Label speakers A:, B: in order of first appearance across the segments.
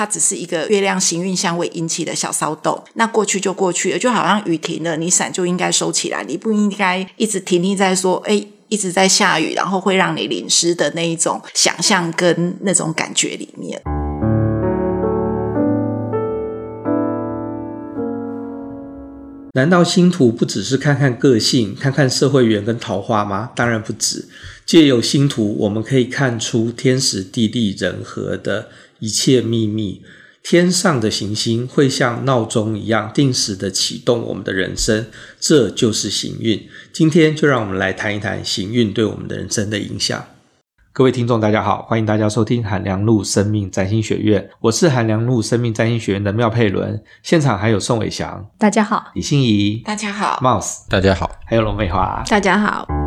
A: 它只是一个月亮行运相位引起的小骚动，那过去就过去了，就好像雨停了，你伞就应该收起来，你不应该一直停停在说，哎，一直在下雨，然后会让你淋湿的那一种想象跟那种感觉里面。
B: 难道星图不只是看看个性、看看社会缘跟桃花吗？当然不止。借由星图，我们可以看出天时地利人和的一切秘密。天上的行星会像闹钟一样定时的启动我们的人生，这就是行运。今天就让我们来谈一谈行运对我们的人生的影响。各位听众，大家好，欢迎大家收听韩良路生命占星学院，我是韩良路生命占星学院的妙佩伦，现场还有宋伟翔，
C: 大家好；
B: 李欣怡，
A: 大家好
B: ；Mouse，
D: 大家好；
B: 还有龙美华，
C: 大家好。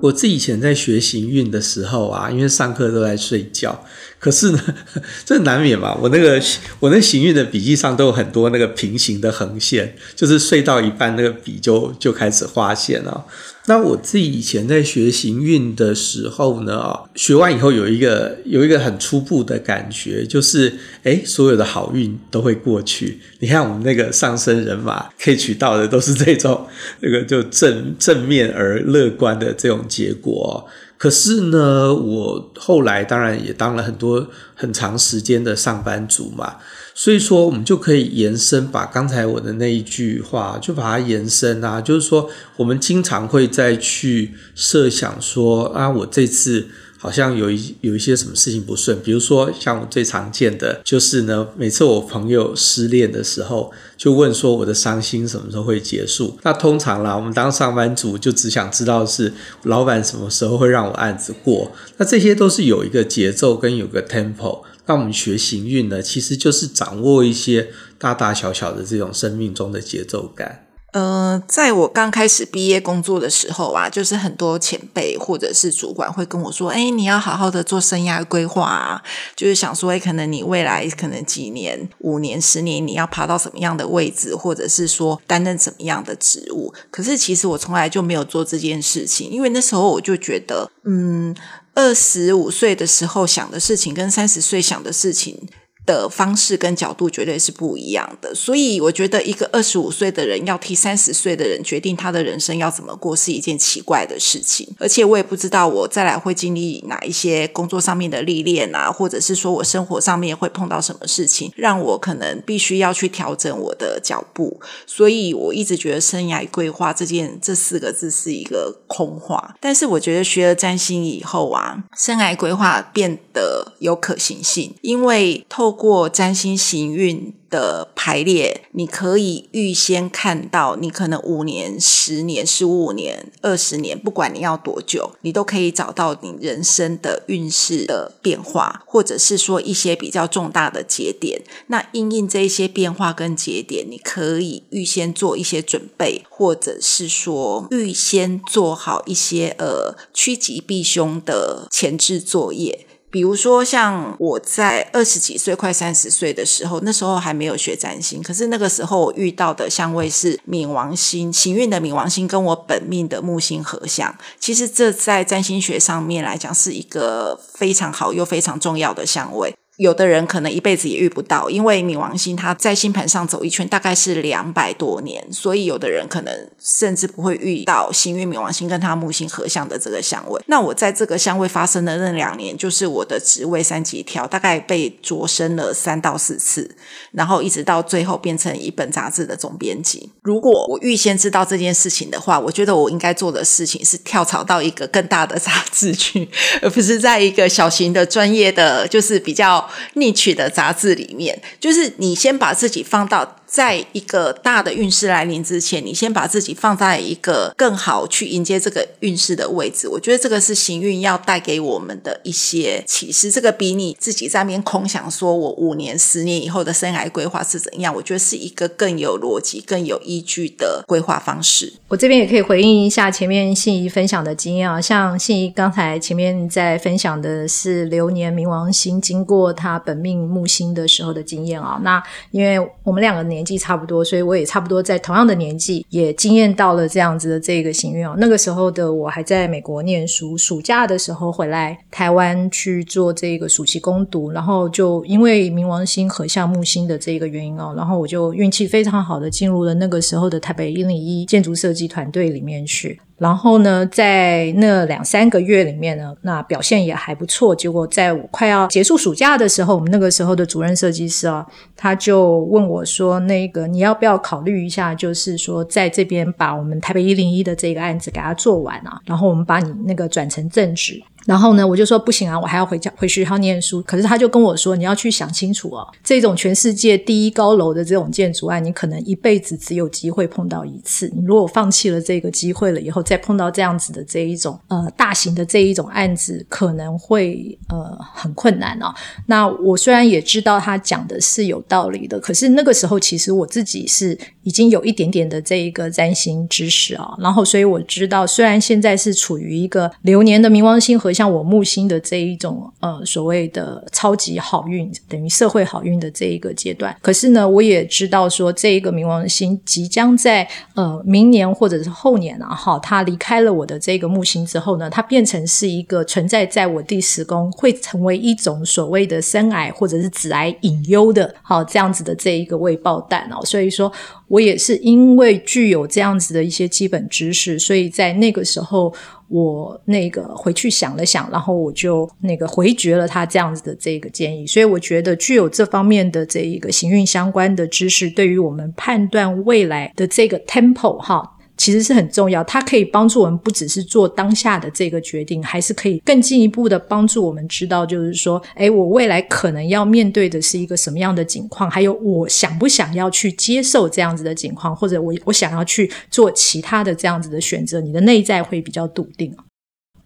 B: 我自己以前在学行运的时候啊，因为上课都在睡觉，可是呢，这难免嘛。我那个我那行运的笔记上都有很多那个平行的横线，就是睡到一半，那个笔就就开始画线了。那我自己以前在学行运的时候呢，学完以后有一个有一个很初步的感觉，就是诶，所有的好运都会过去。你看我们那个上升人马可以取到的都是这种那个就正正面而乐观的这种结果。可是呢，我后来当然也当了很多很长时间的上班族嘛。所以说，我们就可以延伸，把刚才我的那一句话，就把它延伸啊，就是说，我们经常会再去设想说，啊，我这次好像有一有一些什么事情不顺，比如说，像我最常见的就是呢，每次我朋友失恋的时候，就问说我的伤心什么时候会结束？那通常啦，我们当上班族就只想知道是老板什么时候会让我案子过，那这些都是有一个节奏跟有个 tempo。那我们学行运呢，其实就是掌握一些大大小小的这种生命中的节奏感。
A: 呃，在我刚开始毕业工作的时候啊，就是很多前辈或者是主管会跟我说：“哎，你要好好的做生涯规划啊，就是想说，哎，可能你未来可能几年、五年、十年，你要爬到什么样的位置，或者是说担任什么样的职务。”可是其实我从来就没有做这件事情，因为那时候我就觉得，嗯。二十五岁的时候想的事情，跟三十岁想的事情的方式跟角度绝对是不一样的，所以我觉得一个二十五岁的人要替三十岁的人决定他的人生要怎么过是一件奇怪的事情，而且我也不知道我再来会经历哪一些工作上面的历练啊，或者是说我生活上面会碰到什么事情，让我可能必须要去调整我的脚步，所以我一直觉得生涯规划这件这四个字是一个空话，但是我觉得学了占星以后啊，生涯规划变得有可行性，因为透过占星行运的排列，你可以预先看到，你可能五年、十年、十五年、二十年，不管你要多久，你都可以找到你人生的运势的变化，或者是说一些比较重大的节点。那因应这一些变化跟节点，你可以预先做一些准备，或者是说预先做好一些呃趋吉避凶的前置作业。比如说，像我在二十几岁、快三十岁的时候，那时候还没有学占星，可是那个时候我遇到的相位是冥王星，行运的冥王星跟我本命的木星合相。其实这在占星学上面来讲，是一个非常好又非常重要的相位。有的人可能一辈子也遇不到，因为冥王星它在星盘上走一圈大概是两百多年，所以有的人可能甚至不会遇到行运冥王星跟它木星合相的这个相位。那我在这个相位发生的那两年，就是我的职位三级跳，大概被擢升了三到四次，然后一直到最后变成一本杂志的总编辑。如果我预先知道这件事情的话，我觉得我应该做的事情是跳槽到一个更大的杂志去，而不是在一个小型的专业的，就是比较。逆曲的杂志里面，就是你先把自己放到。在一个大的运势来临之前，你先把自己放在一个更好去迎接这个运势的位置。我觉得这个是行运要带给我们的一些启示。这个比你自己在那边空想说我五年、十年以后的生涯规划是怎样，我觉得是一个更有逻辑、更有依据的规划方式。
C: 我这边也可以回应一下前面信怡分享的经验啊，像信怡刚才前面在分享的是流年冥王星经过他本命木星的时候的经验啊。那因为我们两个年。年纪差不多，所以我也差不多在同样的年纪也惊艳到了这样子的这个行运哦。那个时候的我还在美国念书，暑假的时候回来台湾去做这个暑期攻读，然后就因为冥王星合相木星的这个原因哦，然后我就运气非常好的进入了那个时候的台北一零一建筑设计团队里面去。然后呢，在那两三个月里面呢，那表现也还不错。结果在我快要结束暑假的时候，我们那个时候的主任设计师啊，他就问我说：“那个你要不要考虑一下，就是说在这边把我们台北一零一的这个案子给他做完啊，然后我们把你那个转成正职。”然后呢，我就说不行啊，我还要回家回学校念书。可是他就跟我说，你要去想清楚哦，这种全世界第一高楼的这种建筑案，你可能一辈子只有机会碰到一次。你如果放弃了这个机会了以后，再碰到这样子的这一种呃大型的这一种案子，可能会呃很困难哦。那我虽然也知道他讲的是有道理的，可是那个时候其实我自己是已经有一点点的这一个占星知识啊，然后所以我知道，虽然现在是处于一个流年的冥王星和像我木星的这一种呃所谓的超级好运，等于社会好运的这一个阶段。可是呢，我也知道说，这一个冥王星即将在呃明年或者是后年啊，哈，它离开了我的这个木星之后呢，它变成是一个存在在我第十宫，会成为一种所谓的生癌或者是子癌隐忧的，好这样子的这一个未爆弹哦。所以说我也是因为具有这样子的一些基本知识，所以在那个时候。我那个回去想了想，然后我就那个回绝了他这样子的这个建议。所以我觉得具有这方面的这一个行运相关的知识，对于我们判断未来的这个 temple 哈。其实是很重要，它可以帮助我们不只是做当下的这个决定，还是可以更进一步的帮助我们知道，就是说，哎，我未来可能要面对的是一个什么样的境况，还有我想不想要去接受这样子的境况，或者我我想要去做其他的这样子的选择，你的内在会比较笃定。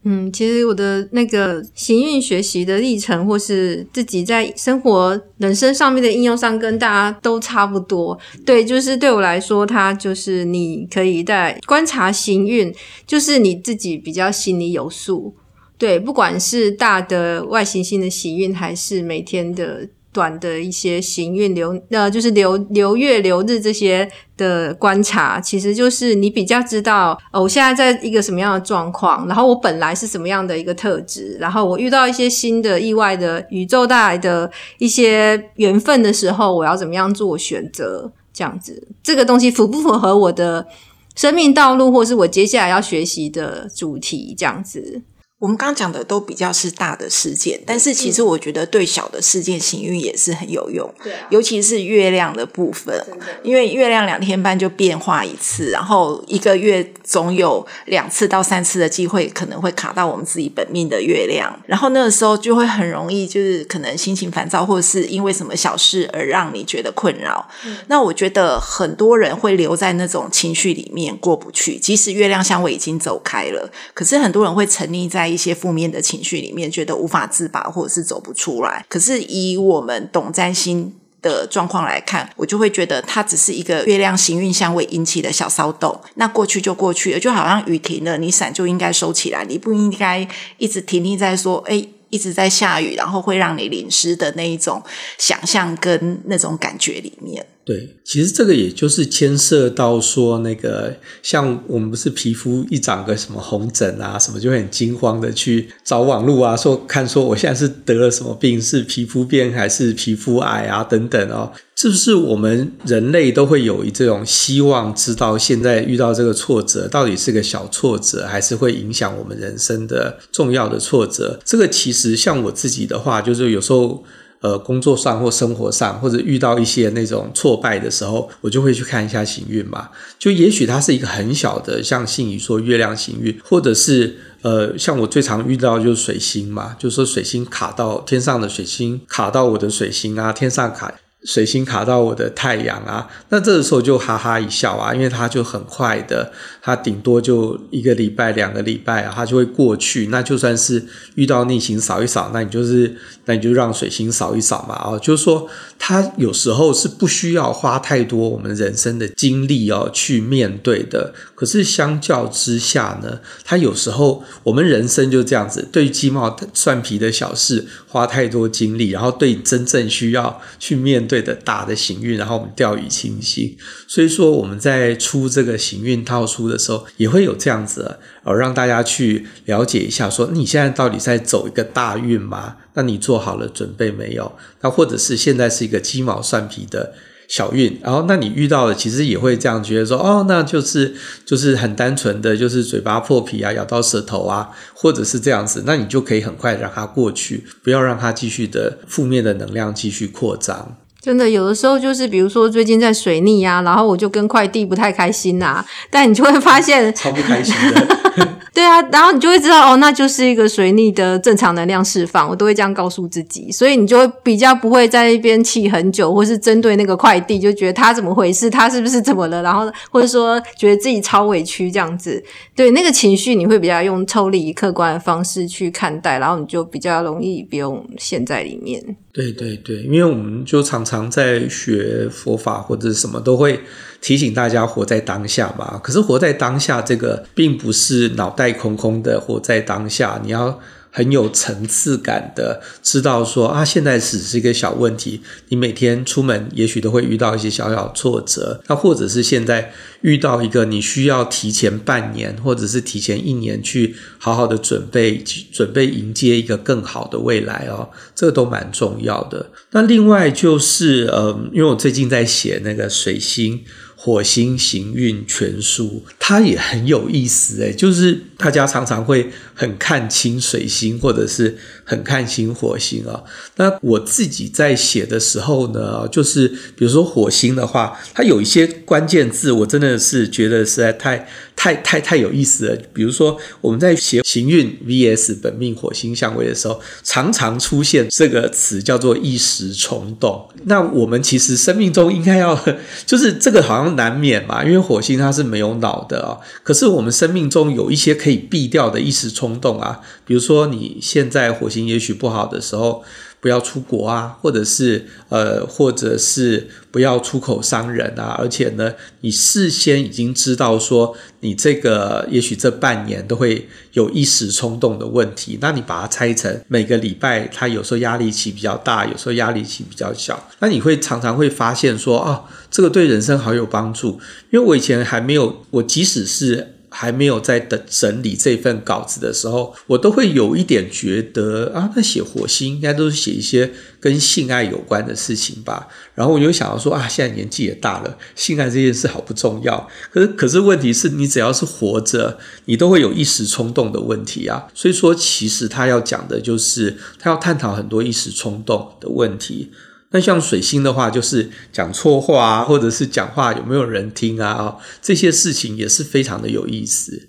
D: 嗯，其实我的那个行运学习的历程，或是自己在生活、人生上面的应用上，跟大家都差不多。对，就是对我来说，它就是你可以在观察行运，就是你自己比较心里有数。对，不管是大的外行星的行运，还是每天的。短的一些行运流，呃，就是流流月流日这些的观察，其实就是你比较知道，哦，我现在在一个什么样的状况，然后我本来是什么样的一个特质，然后我遇到一些新的意外的宇宙带来的一些缘分的时候，我要怎么样做选择？这样子，这个东西符不符合我的生命道路，或是我接下来要学习的主题？这样子。
A: 我们刚刚讲的都比较是大的事件，但是其实我觉得对小的事件行运也是很有用，尤其是月亮的部分，因为月亮两天半就变化一次，然后一个月总有两次到三次的机会可能会卡到我们自己本命的月亮，然后那个时候就会很容易就是可能心情烦躁，或者是因为什么小事而让你觉得困扰。嗯，那我觉得很多人会留在那种情绪里面过不去，即使月亮相位已经走开了，可是很多人会沉溺在。一些负面的情绪里面，觉得无法自拔，或者是走不出来。可是以我们懂占星的状况来看，我就会觉得它只是一个月亮行运相位引起的小骚动。那过去就过去了，就好像雨停了，你伞就应该收起来，你不应该一直停留在说，哎，一直在下雨，然后会让你淋湿的那一种想象跟那种感觉里面。
B: 对，其实这个也就是牵涉到说，那个像我们不是皮肤一长个什么红疹啊，什么就很惊慌的去找网络啊，说看说我现在是得了什么病，是皮肤变还是皮肤癌啊等等哦，是不是我们人类都会有一这种希望知道现在遇到这个挫折到底是个小挫折，还是会影响我们人生的重要的挫折？这个其实像我自己的话，就是有时候。呃，工作上或生活上，或者遇到一些那种挫败的时候，我就会去看一下行运嘛。就也许它是一个很小的，像信宇说月亮行运，或者是呃，像我最常遇到就是水星嘛，就是说水星卡到天上的水星卡到我的水星啊，天上卡。水星卡到我的太阳啊，那这个时候就哈哈一笑啊，因为它就很快的，它顶多就一个礼拜、两个礼拜啊，它就会过去。那就算是遇到逆行扫一扫，那你就是那你就让水星扫一扫嘛，哦，就是说它有时候是不需要花太多我们人生的精力哦去面对的。可是相较之下呢，它有时候我们人生就这样子，对鸡毛蒜皮的小事花太多精力，然后对真正需要去面对。的大的行运，然后我们掉以轻心。所以说我们在出这个行运套书的时候，也会有这样子，呃，让大家去了解一下，说你现在到底在走一个大运吗？那你做好了准备没有？那或者是现在是一个鸡毛蒜皮的小运，然后那你遇到的其实也会这样觉得说，哦，那就是就是很单纯的，就是嘴巴破皮啊，咬到舌头啊，或者是这样子，那你就可以很快让它过去，不要让它继续的负面的能量继续扩张。
E: 真的，有的时候就是比如说最近在水逆啊，然后我就跟快递不太开心呐、啊，但你就会发现
B: 超不开心的。
E: 对啊，然后你就会知道哦，那就是一个水逆的正常能量释放，我都会这样告诉自己，所以你就会比较不会在一边气很久，或是针对那个快递就觉得他怎么回事，他是不是怎么了，然后或者说觉得自己超委屈这样子，对那个情绪你会比较用抽离客观的方式去看待，然后你就比较容易不用陷在里面。
B: 对对对，因为我们就常常在学佛法或者什么都会。提醒大家活在当下嘛，可是活在当下这个并不是脑袋空空的活在当下，你要很有层次感的知道说啊，现在只是一个小问题，你每天出门也许都会遇到一些小小挫折，那或者是现在遇到一个你需要提前半年或者是提前一年去好好的准备，准备迎接一个更好的未来哦，这个都蛮重要的。那另外就是呃，因为我最近在写那个水星。火星行运全书，它也很有意思诶，就是大家常常会很看清水星，或者是很看清火星啊。那我自己在写的时候呢，就是比如说火星的话，它有一些关键字，我真的是觉得实在太。太太太有意思了，比如说我们在写行运 VS 本命火星相位的时候，常常出现这个词叫做一时冲动。那我们其实生命中应该要，就是这个好像难免嘛，因为火星它是没有脑的啊。可是我们生命中有一些可以避掉的一时冲动啊，比如说你现在火星也许不好的时候。不要出国啊，或者是呃，或者是不要出口伤人啊。而且呢，你事先已经知道说，你这个也许这半年都会有一时冲动的问题。那你把它拆成每个礼拜，它有时候压力期比较大，有时候压力期比较小。那你会常常会发现说，哦，这个对人生好有帮助。因为我以前还没有，我即使是。还没有在等整理这份稿子的时候，我都会有一点觉得啊，那写火星应该都是写一些跟性爱有关的事情吧。然后我就想到说啊，现在年纪也大了，性爱这件事好不重要。可是，可是问题是你只要是活着，你都会有一时冲动的问题啊。所以说，其实他要讲的就是他要探讨很多一时冲动的问题。那像水星的话，就是讲错话啊，或者是讲话有没有人听啊？这些事情也是非常的有意思。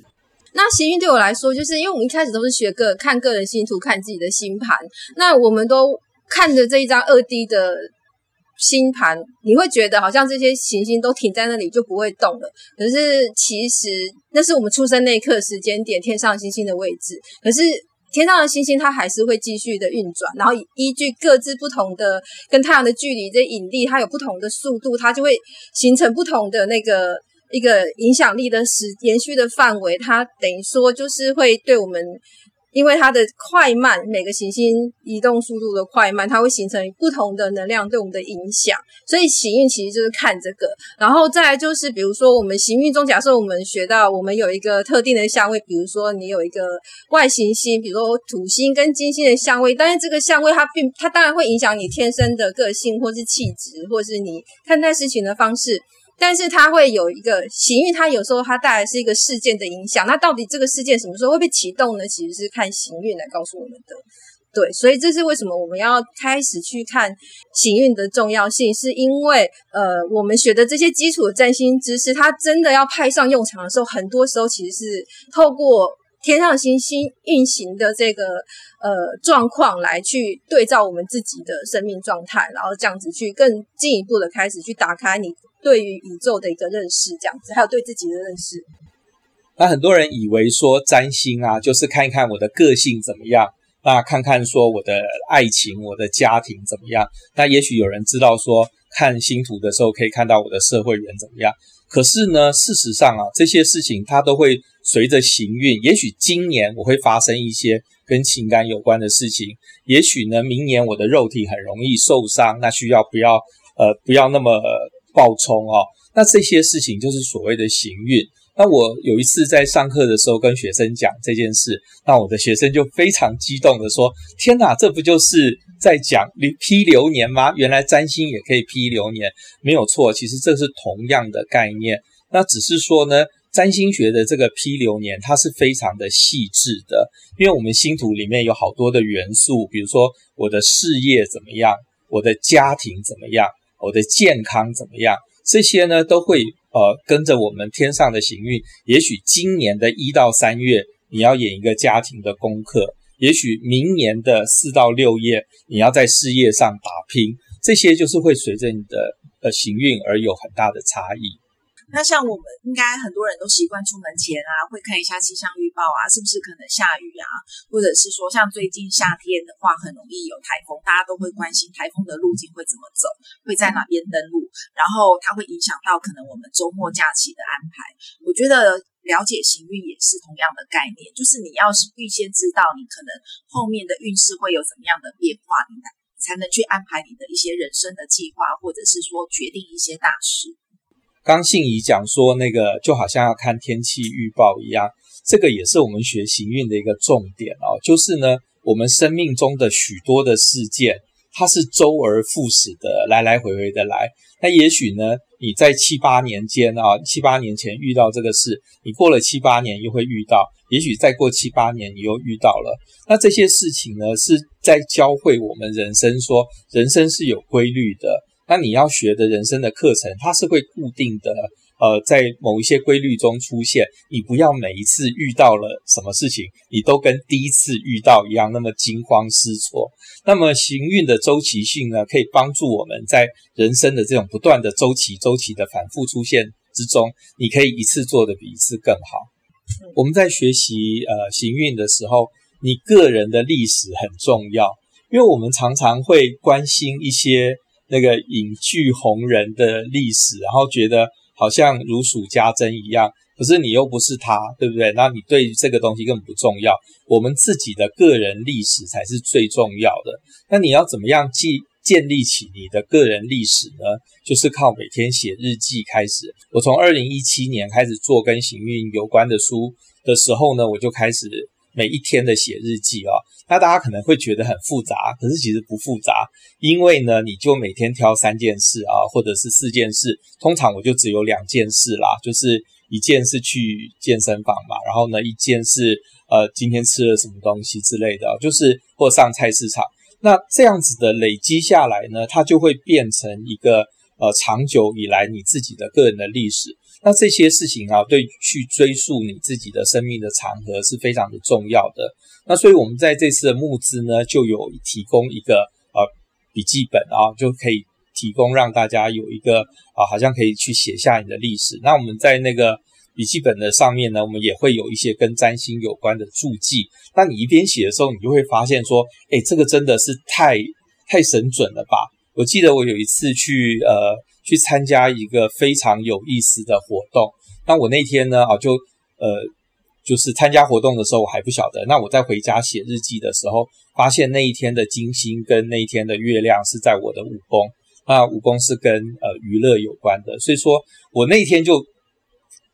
E: 那行运对我来说，就是因为我们一开始都是学个看个人星图，看自己的星盘。那我们都看着这一张二 D 的星盘，你会觉得好像这些行星都停在那里就不会动了。可是其实那是我们出生那一刻时间点，天上星星的位置。可是。天上的星星，它还是会继续的运转，然后依据各自不同的跟太阳的距离，的引力它有不同的速度，它就会形成不同的那个一个影响力的时延续的范围，它等于说就是会对我们。因为它的快慢，每个行星移动速度的快慢，它会形成不同的能量对我们的影响。所以行运其实就是看这个，然后再来就是，比如说我们行运中，假设我们学到我们有一个特定的相位，比如说你有一个外行星，比如说土星跟金星的相位，但是这个相位它并它当然会影响你天生的个性，或是气质，或是你看待事情的方式。但是它会有一个行运，它有时候它带来是一个事件的影响。那到底这个事件什么时候会被启动呢？其实是看行运来告诉我们的。对，所以这是为什么我们要开始去看行运的重要性，是因为呃，我们学的这些基础的占星知识，它真的要派上用场的时候，很多时候其实是透过。天上星星运行的这个呃状况来去对照我们自己的生命状态，然后这样子去更进一步的开始去打开你对于宇宙的一个认识，这样子还有对自己的认识。
B: 那很多人以为说占星啊，就是看一看我的个性怎么样，那看看说我的爱情、我的家庭怎么样。那也许有人知道说看星图的时候可以看到我的社会缘怎么样。可是呢，事实上啊，这些事情它都会。随着行运，也许今年我会发生一些跟情感有关的事情，也许呢，明年我的肉体很容易受伤，那需要不要呃不要那么暴冲哦。那这些事情就是所谓的行运。那我有一次在上课的时候跟学生讲这件事，那我的学生就非常激动的说：“天哪，这不就是在讲批流年吗？原来占星也可以批流年，没有错。其实这是同样的概念。那只是说呢，占星学的这个批流年，它是非常的细致的，因为我们星图里面有好多的元素，比如说我的事业怎么样，我的家庭怎么样，我的健康怎么样，这些呢都会。”呃，跟着我们天上的行运，也许今年的一到三月你要演一个家庭的功课，也许明年的四到六月你要在事业上打拼，这些就是会随着你的呃行运而有很大的差异。
A: 那像我们应该很多人都习惯出门前啊，会看一下气象预报啊，是不是可能下雨啊？或者是说，像最近夏天的话，很容易有台风，大家都会关心台风的路径会怎么走，会在哪边登陆，然后它会影响到可能我们周末假期的安排。我觉得了解行运也是同样的概念，就是你要是预先知道你可能后面的运势会有怎么样的变化，你才能去安排你的一些人生的计划，或者是说决定一些大事。
B: 刚信怡讲说，那个就好像要看天气预报一样，这个也是我们学行运的一个重点哦。就是呢，我们生命中的许多的事件，它是周而复始的，来来回回的来。那也许呢，你在七八年间啊，七八年前遇到这个事，你过了七八年又会遇到，也许再过七八年你又遇到了。那这些事情呢，是在教会我们人生说，人生是有规律的。那你要学的人生的课程，它是会固定的，呃，在某一些规律中出现。你不要每一次遇到了什么事情，你都跟第一次遇到一样那么惊慌失措。那么行运的周期性呢，可以帮助我们在人生的这种不断的周期、周期的反复出现之中，你可以一次做得比一次更好。我们在学习呃行运的时候，你个人的历史很重要，因为我们常常会关心一些。那个影剧红人的历史，然后觉得好像如数家珍一样，可是你又不是他，对不对？那你对于这个东西根本不重要，我们自己的个人历史才是最重要的。那你要怎么样建建立起你的个人历史呢？就是靠每天写日记开始。我从二零一七年开始做跟行运有关的书的时候呢，我就开始。每一天的写日记啊，那大家可能会觉得很复杂，可是其实不复杂，因为呢，你就每天挑三件事啊，或者是四件事，通常我就只有两件事啦，就是一件是去健身房嘛，然后呢，一件是呃今天吃了什么东西之类的，就是或上菜市场，那这样子的累积下来呢，它就会变成一个呃长久以来你自己的个人的历史。那这些事情啊，对去追溯你自己的生命的长河是非常的重要的。那所以我们在这次的募资呢，就有提供一个呃笔记本啊，就可以提供让大家有一个啊，好像可以去写下你的历史。那我们在那个笔记本的上面呢，我们也会有一些跟占星有关的注记。那你一边写的时候，你就会发现说，诶，这个真的是太太神准了吧？我记得我有一次去呃。去参加一个非常有意思的活动。那我那天呢，啊，就呃，就是参加活动的时候，我还不晓得。那我在回家写日记的时候，发现那一天的金星跟那一天的月亮是在我的五宫。那五宫是跟呃娱乐有关的，所以说我那天就。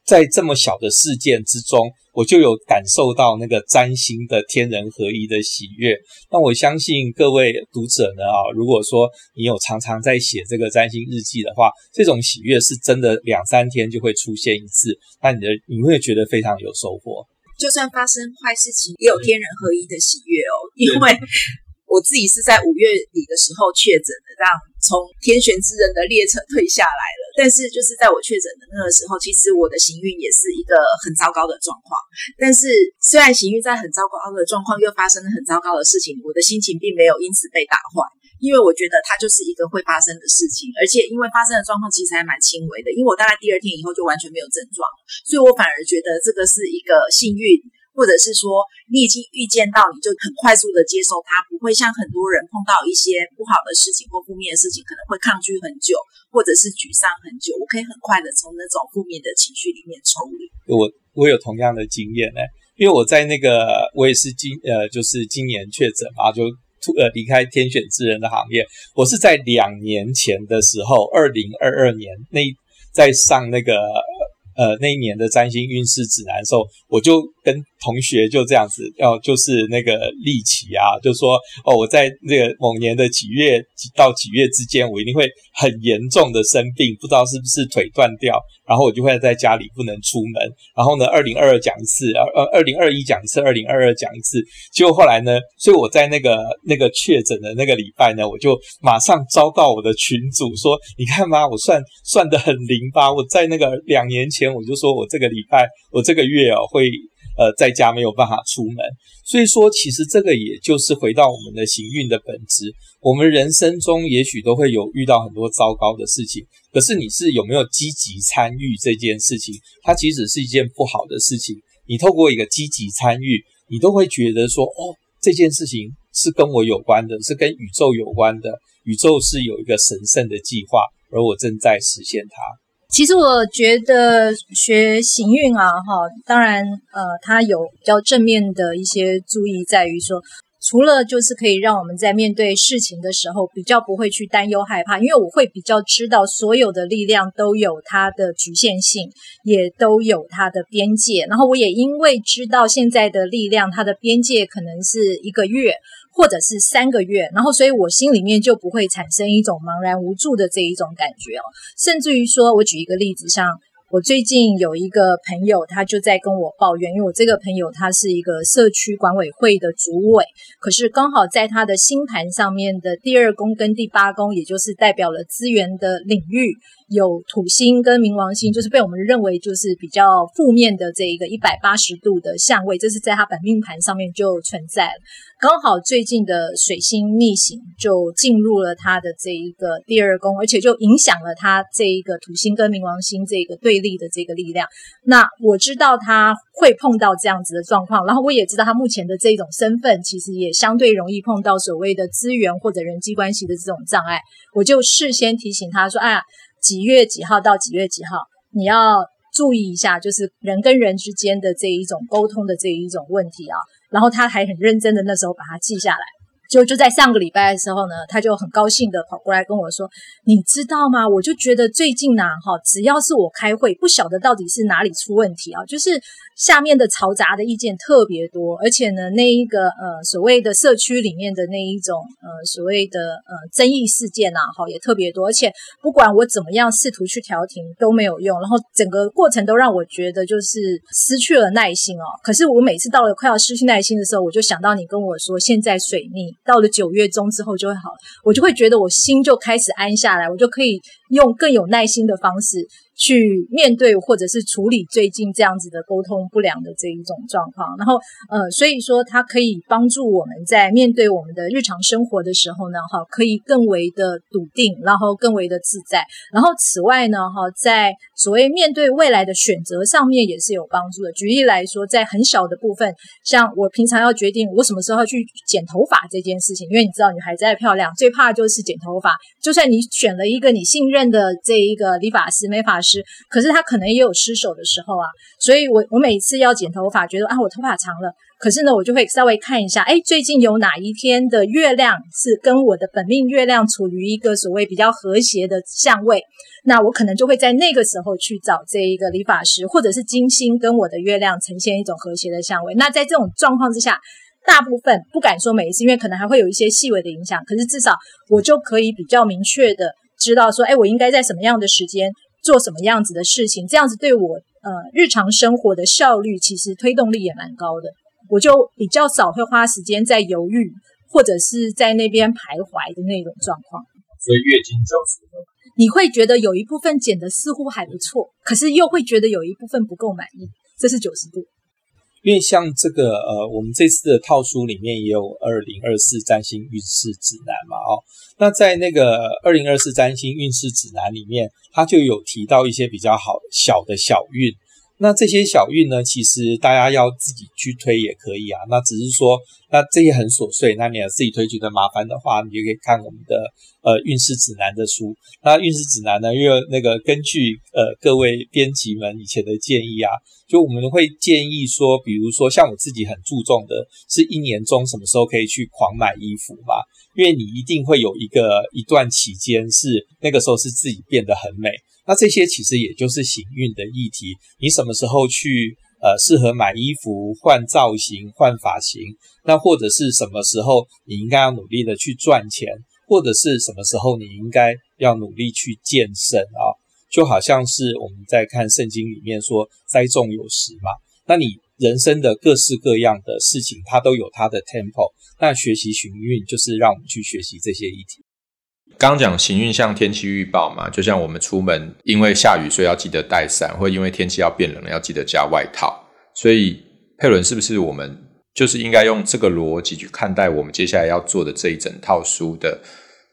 B: 在这么小的事件之中，我就有感受到那个占星的天人合一的喜悦。那我相信各位读者呢啊，如果说你有常常在写这个占星日记的话，这种喜悦是真的两三天就会出现一次，那你的你会觉得非常有收获。
A: 就算发生坏事情，也有天人合一的喜悦哦，因为。我自己是在五月底的时候确诊的，这样从天选之人的列车退下来了。但是就是在我确诊的那个时候，其实我的行运也是一个很糟糕的状况。但是虽然行运在很糟糕的状况，又发生了很糟糕的事情，我的心情并没有因此被打坏，因为我觉得它就是一个会发生的事情，而且因为发生的状况其实还蛮轻微的，因为我大概第二天以后就完全没有症状，所以我反而觉得这个是一个幸运。或者是说你已经预见到，你就很快速的接受它，不会像很多人碰到一些不好的事情或负面的事情，可能会抗拒很久，或者是沮丧很久。我可以很快的从那种负面的情绪里面抽离。
B: 我我有同样的经验呢，因为我在那个我也是今呃就是今年确诊嘛，就呃离开天选之人的行业，我是在两年前的时候，二零二二年那在上那个。呃，那一年的占星运势指南的时候，我就跟同学就这样子，要就是那个立起啊，就说哦，我在那个某年的几月几到几月之间，我一定会很严重的生病，不知道是不是腿断掉，然后我就会在家里不能出门。然后呢，二零二二讲一次，二二二零二一讲一次，二零二二讲一次。结果后来呢，所以我在那个那个确诊的那个礼拜呢，我就马上昭告我的群主说，你看嘛，我算算得很灵吧？我在那个两年前我就说我这个礼拜，我这个月哦会。呃，在家没有办法出门，所以说其实这个也就是回到我们的行运的本质。我们人生中也许都会有遇到很多糟糕的事情，可是你是有没有积极参与这件事情？它其实是一件不好的事情。你透过一个积极参与，你都会觉得说，哦，这件事情是跟我有关的，是跟宇宙有关的，宇宙是有一个神圣的计划，而我正在实现它。
C: 其实我觉得学行运啊，哈，当然，呃，它有比较正面的一些注意，在于说，除了就是可以让我们在面对事情的时候比较不会去担忧害怕，因为我会比较知道所有的力量都有它的局限性，也都有它的边界，然后我也因为知道现在的力量，它的边界可能是一个月。或者是三个月，然后所以我心里面就不会产生一种茫然无助的这一种感觉哦，甚至于说，我举一个例子，像我最近有一个朋友，他就在跟我抱怨，因为我这个朋友他是一个社区管委会的主委，可是刚好在他的星盘上面的第二宫跟第八宫，也就是代表了资源的领域。有土星跟冥王星，就是被我们认为就是比较负面的这一个一百八十度的相位，这是在他本命盘上面就存在了。刚好最近的水星逆行就进入了他的这一个第二宫，而且就影响了他这一个土星跟冥王星这个对立的这个力量。那我知道他会碰到这样子的状况，然后我也知道他目前的这种身份，其实也相对容易碰到所谓的资源或者人际关系的这种障碍。我就事先提醒他说：“哎呀。”几月几号到几月几号，你要注意一下，就是人跟人之间的这一种沟通的这一种问题啊。然后他还很认真的那时候把它记下来。就就在上个礼拜的时候呢，他就很高兴的跑过来跟我说：“你知道吗？我就觉得最近呐，哈，只要是我开会，不晓得到底是哪里出问题啊，就是下面的嘈杂的意见特别多，而且呢，那一个呃所谓的社区里面的那一种呃所谓的呃争议事件呐，哈，也特别多，而且不管我怎么样试图去调停都没有用，然后整个过程都让我觉得就是失去了耐心哦。可是我每次到了快要失去耐心的时候，我就想到你跟我说现在水逆。到了九月中之后就会好，我就会觉得我心就开始安下来，我就可以用更有耐心的方式。去面对或者是处理最近这样子的沟通不良的这一种状况，然后呃，所以说它可以帮助我们在面对我们的日常生活的时候呢，哈，可以更为的笃定，然后更为的自在。然后此外呢，哈，在所谓面对未来的选择上面也是有帮助的。举例来说，在很小的部分，像我平常要决定我什么时候要去剪头发这件事情，因为你知道女孩子爱漂亮，最怕就是剪头发。就算你选了一个你信任的这一个理发师、美发师。可是他可能也有失手的时候啊，所以我我每一次要剪头发，觉得啊我头发长了，可是呢我就会稍微看一下，哎，最近有哪一天的月亮是跟我的本命月亮处于一个所谓比较和谐的相位，那我可能就会在那个时候去找这一个理发师，或者是金星跟我的月亮呈现一种和谐的相位。那在这种状况之下，大部分不敢说每一次，因为可能还会有一些细微的影响，可是至少我就可以比较明确的知道说，哎，我应该在什么样的时间。做什么样子的事情，这样子对我呃日常生活的效率，其实推动力也蛮高的。我就比较少会花时间在犹豫，或者是在那边徘徊的那种状况。
B: 所以月经九十度，
C: 你会觉得有一部分减的似乎还不错，可是又会觉得有一部分不够满意。这是九十度。
B: 因为像这个呃，我们这次的套书里面也有二零二四占星运势指南嘛，哦，那在那个二零二四占星运势指南里面，它就有提到一些比较好小的小运。那这些小运呢，其实大家要自己去推也可以啊。那只是说
F: 那这些很琐碎，那你要自己推觉得麻烦的话，你就可以看我们的呃运势指南的书。那运势指南呢，因为那个根据呃各位编辑们以前的建议啊，就我们会建议说，比如说像我自己很注重的是一年中什么时候可以去狂买衣服嘛，因为你一定会有一个一段期间是那个时候是自己变得很美。那这些其实也就是行运的议题，你什么时候去呃适合买衣服、换造型、换发型，那或者是什么时候你应该要努力的去赚钱，或者是什么时候你应该要努力去健身啊？就好像是我们在看圣经里面说栽种有时嘛，那你人生的各式各样的事情，它都有它的 tempo，那学习行运就是让我们去学习这些议题。
G: 刚讲行运像天气预报嘛，就像我们出门因为下雨，所以要记得带伞，或因为天气要变冷了，要记得加外套。所以佩伦是不是我们就是应该用这个逻辑去看待我们接下来要做的这一整套书的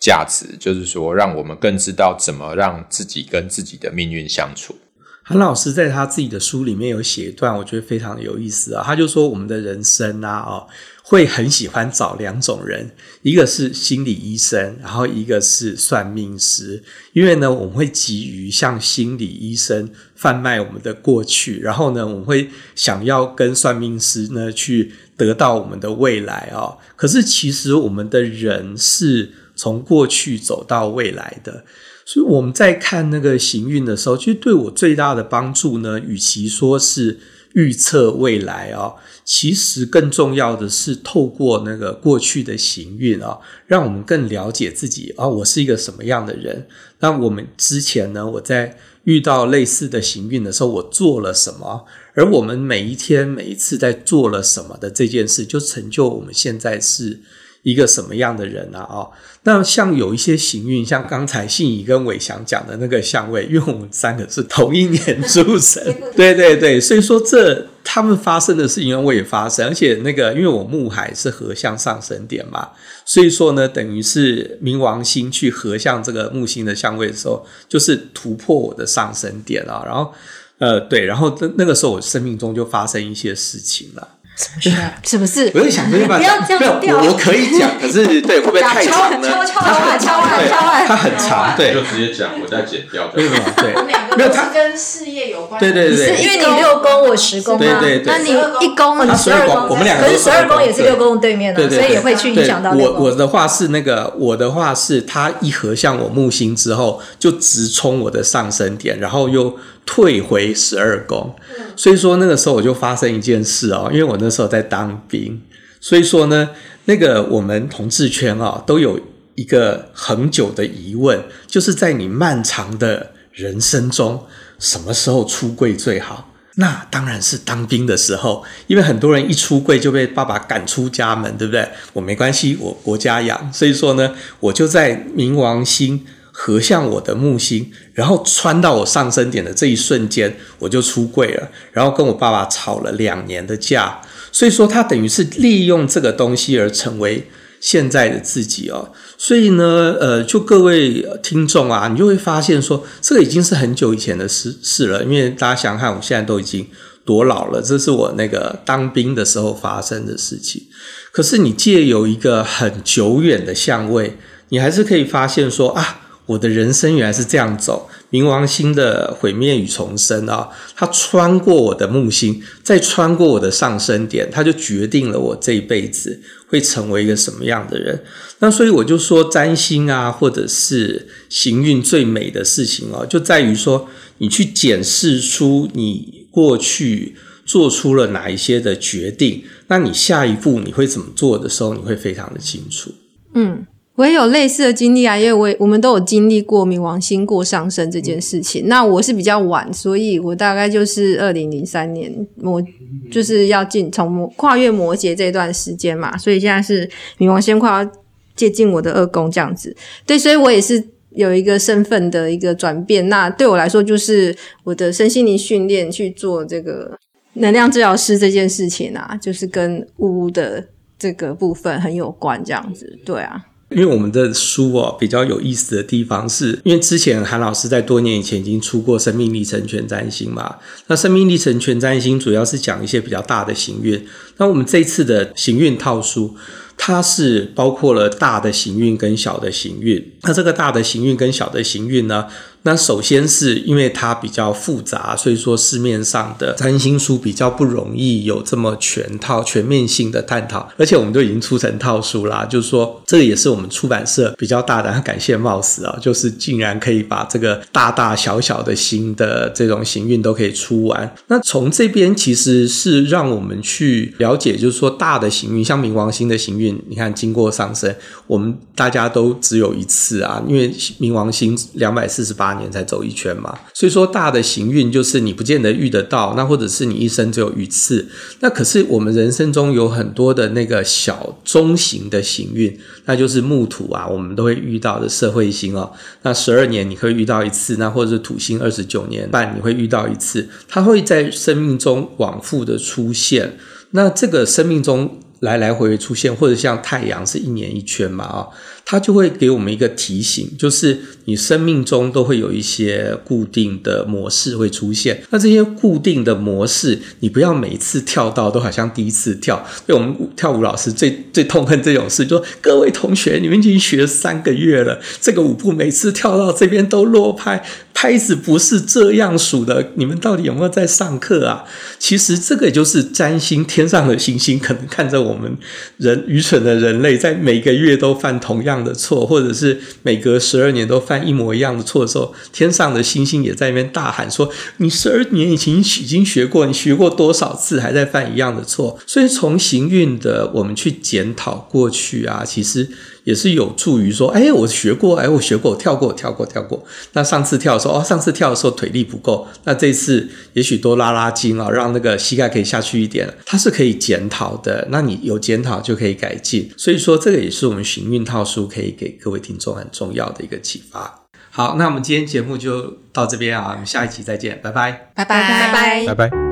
G: 价值？就是说，让我们更知道怎么让自己跟自己的命运相处。
B: 韩老师在他自己的书里面有写一段，我觉得非常有意思啊。他就说，我们的人生啊，哦。会很喜欢找两种人，一个是心理医生，然后一个是算命师。因为呢，我们会急于向心理医生贩卖我们的过去，然后呢，我们会想要跟算命师呢去得到我们的未来哦。可是其实我们的人是从过去走到未来的，所以我们在看那个行运的时候，其实对我最大的帮助呢，与其说是预测未来啊。其实更重要的是透过那个过去的行运啊，让我们更了解自己啊，我是一个什么样的人。那我们之前呢，我在遇到类似的行运的时候，我做了什么？而我们每一天、每一次在做了什么的这件事，就成就我们现在是一个什么样的人啊？哦，那像有一些行运，像刚才信仪跟伟翔讲的那个相位，因为我们三个是同一年出生，对对对，所以说这他们发生的事情，我也发生，而且那个因为我木海是合相上升点嘛，所以说呢，等于是冥王星去合相这个木星的相位的时候，就是突破我的上升点啊，然后呃对，然后那那个时候我生命中就发生一些事情了。
C: 什么事啊？
D: 什么事？
B: 我在想，不要这样掉。我我可以讲，可是对，会不会太长呢？
C: 敲敲敲敲完敲完，
B: 它很长，对，
G: 就直接讲，我再剪掉。
B: 为什么？对，
A: 没有，它跟事业有关。
B: 对对对，
C: 是因为你六宫，我十宫嘛。
B: 对对对，
C: 那你一宫，你十二宫，
B: 我们两个
C: 可是十二宫也是六宫对面的，所以也会去影响到。
B: 我我的话是那个，我的话是它一合向我木星之后，就直冲我的上升点，然后又退回十二宫。所以说那个时候我就发生一件事哦，因为我那时候在当兵，所以说呢，那个我们同志圈啊都有一个很久的疑问，就是在你漫长的人生中，什么时候出柜最好？那当然是当兵的时候，因为很多人一出柜就被爸爸赶出家门，对不对？我没关系，我国家养，所以说呢，我就在冥王星。合向我的木星，然后穿到我上升点的这一瞬间，我就出柜了，然后跟我爸爸吵了两年的架。所以说，他等于是利用这个东西而成为现在的自己哦。所以呢，呃，就各位听众啊，你就会发现说，这个已经是很久以前的事事了。因为大家想想看，我现在都已经多老了，这是我那个当兵的时候发生的事情。可是你借由一个很久远的相位，你还是可以发现说啊。我的人生原来是这样走，冥王星的毁灭与重生啊，它穿过我的木星，再穿过我的上升点，它就决定了我这一辈子会成为一个什么样的人。那所以我就说，占星啊，或者是行运最美的事情哦，就在于说，你去检视出你过去做出了哪一些的决定，那你下一步你会怎么做的时候，你会非常的清楚。
D: 嗯。我也有类似的经历啊，因为我我们都有经历过冥王星过上升这件事情。嗯、那我是比较晚，所以我大概就是二零零三年摩，就是要进从跨越摩羯这段时间嘛，所以现在是冥王星快要接近我的二宫这样子。对，所以我也是有一个身份的一个转变。那对我来说，就是我的身心灵训练去做这个能量治疗师这件事情啊，就是跟巫的这个部分很有关，这样子。对啊。
B: 因为我们的书哦比较有意思的地方是，因为之前韩老师在多年以前已经出过《生命历程全占星》嘛，那《生命历程全占星》主要是讲一些比较大的行运，那我们这次的行运套书。它是包括了大的行运跟小的行运。那这个大的行运跟小的行运呢？那首先是因为它比较复杂，所以说市面上的占星书比较不容易有这么全套、全面性的探讨。而且我们都已经出成套书啦，就是说这个也是我们出版社比较大胆，感谢冒死啊，就是竟然可以把这个大大小小的星的这种行运都可以出完。那从这边其实是让我们去了解，就是说大的行运，像冥王星的行运，你看经过上升，我们大家都只有一次啊，因为冥王星两百四十八年才走一圈嘛，所以说大的行运就是你不见得遇得到，那或者是你一生只有一次。那可是我们人生中有很多的那个小中型的行运，那就是木土啊，我们都会遇到的社会星哦。那十二年你会遇到一次，那或者是土星二十九年半你会遇到一次，它会在生命中往复的出现。那这个生命中来来回回出现，或者像太阳是一年一圈嘛啊。它就会给我们一个提醒，就是你生命中都会有一些固定的模式会出现。那这些固定的模式，你不要每次跳到都好像第一次跳。对我们跳舞老师最最痛恨这种事，就说各位同学，你们已经学三个月了，这个舞步每次跳到这边都落拍，拍子不是这样数的，你们到底有没有在上课啊？其实这个也就是占星，天上的星星可能看着我们人愚蠢的人类，在每个月都犯同样的错，或者是每隔十二年都犯一模一样的错的时候，天上的星星也在那边大喊说：“你十二年以前已经学过，你学过多少次还在犯一样的错？”所以从行运的我们去检讨过去啊，其实也是有助于说：“哎，我学过，哎，我学过，我跳过，跳过，跳过。那上次跳的时候，哦，上次跳的时候腿力不够，那这次也许多拉拉筋啊，让那个膝盖可以下去一点，它是可以检讨的。那你有检讨就可以改进。所以说，这个也是我们行运套书。可以给各位听众很重要的一个启发。好，那我们今天节目就到这边啊，我们下一期再见，拜拜，
A: 拜拜，拜拜，
G: 拜拜。